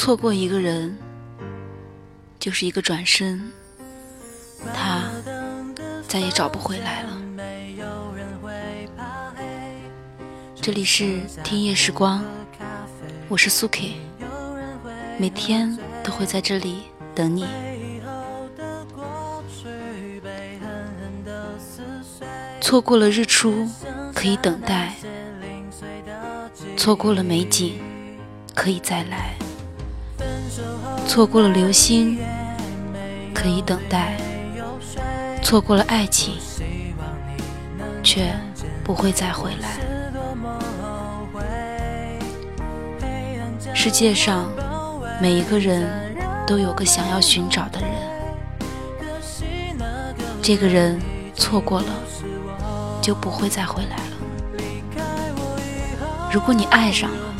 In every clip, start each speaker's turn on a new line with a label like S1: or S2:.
S1: 错过一个人，就是一个转身，他再也找不回来了。这里是听夜时光，我是苏 K，每天都会在这里等你。错过了日出，可以等待；错过了美景，可以再来；错过了流星，可以等待；错过了爱情，却不会再回来。世界上每一个人都有个想要寻找的人，这个人错过了。就不会再回来了。如果你爱上了，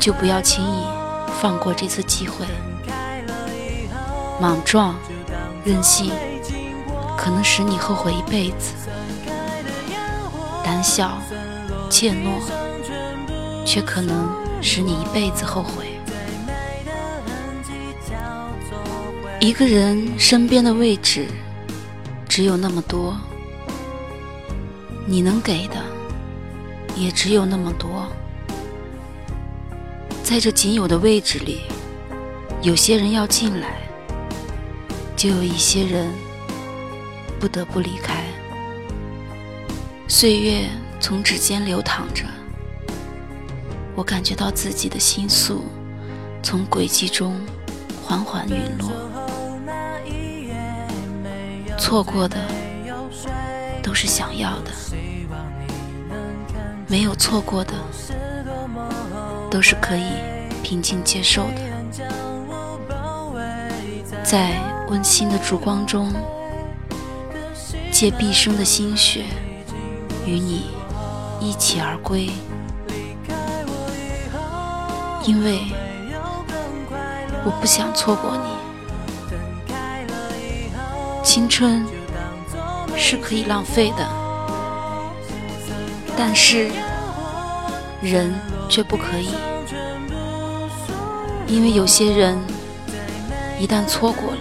S1: 就不要轻易放过这次机会。莽撞、任性，可能使你后悔一辈子；胆小、怯懦，却可能使你一辈子后悔。一个人身边的位置，只有那么多。你能给的也只有那么多，在这仅有的位置里，有些人要进来，就有一些人不得不离开。岁月从指尖流淌着，我感觉到自己的心速从轨迹中缓缓陨落，错过的都是想要的。没有错过的，都是可以平静接受的。在温馨的烛光中，借毕生的心血，与你一起而归。因为我不想错过你。青春是可以浪费的。但是，人却不可以，因为有些人一旦错过了，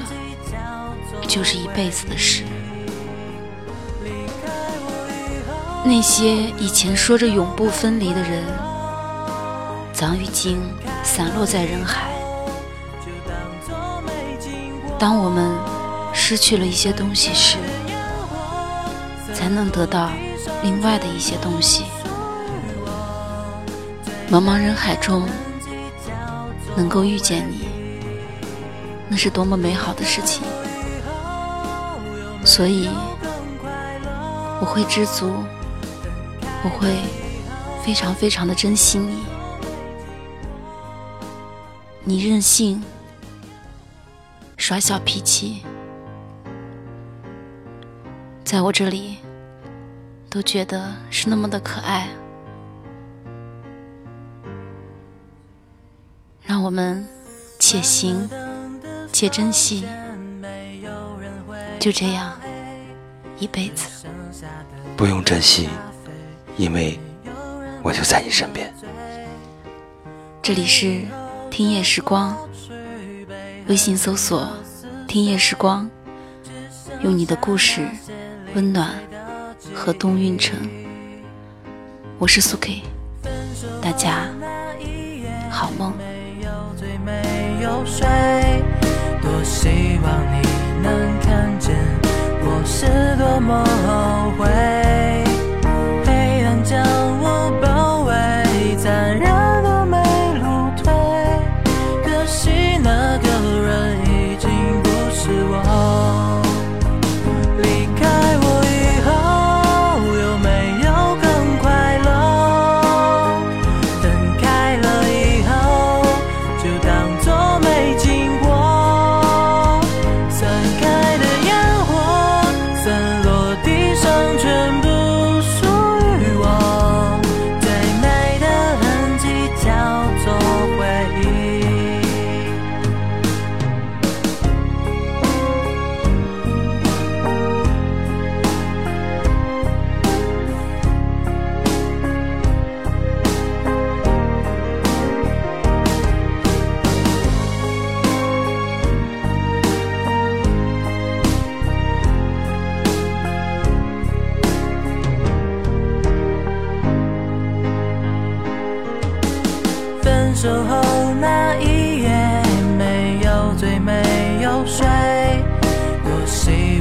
S1: 就是一辈子的事。那些以前说着永不分离的人，早已经散落在人海。当我们失去了一些东西时，才能得到。另外的一些东西，茫茫人海中能够遇见你，那是多么美好的事情。所以我会知足，我会非常非常的珍惜你。你任性，耍小脾气，在我这里。都觉得是那么的可爱，我们且行且珍惜，就这样一辈子。
S2: 不用珍惜，因为我就在你身边。
S1: 这里是听夜时光，微信搜索“听夜时光”，用你的故事温暖。河东运城，我是苏 K，大家好梦。多希望你能看见我是多么。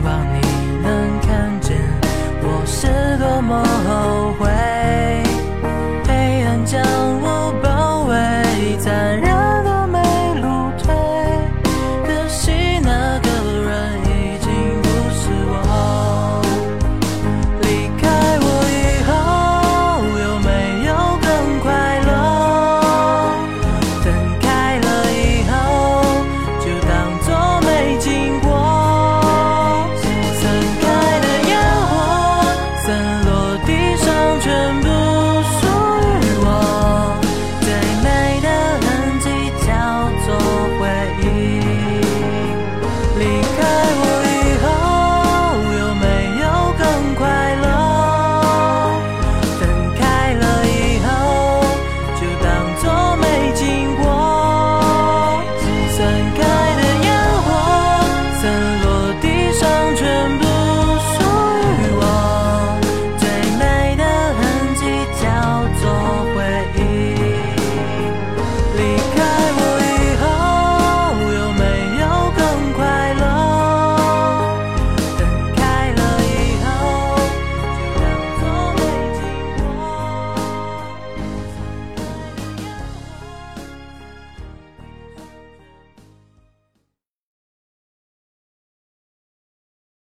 S1: about me.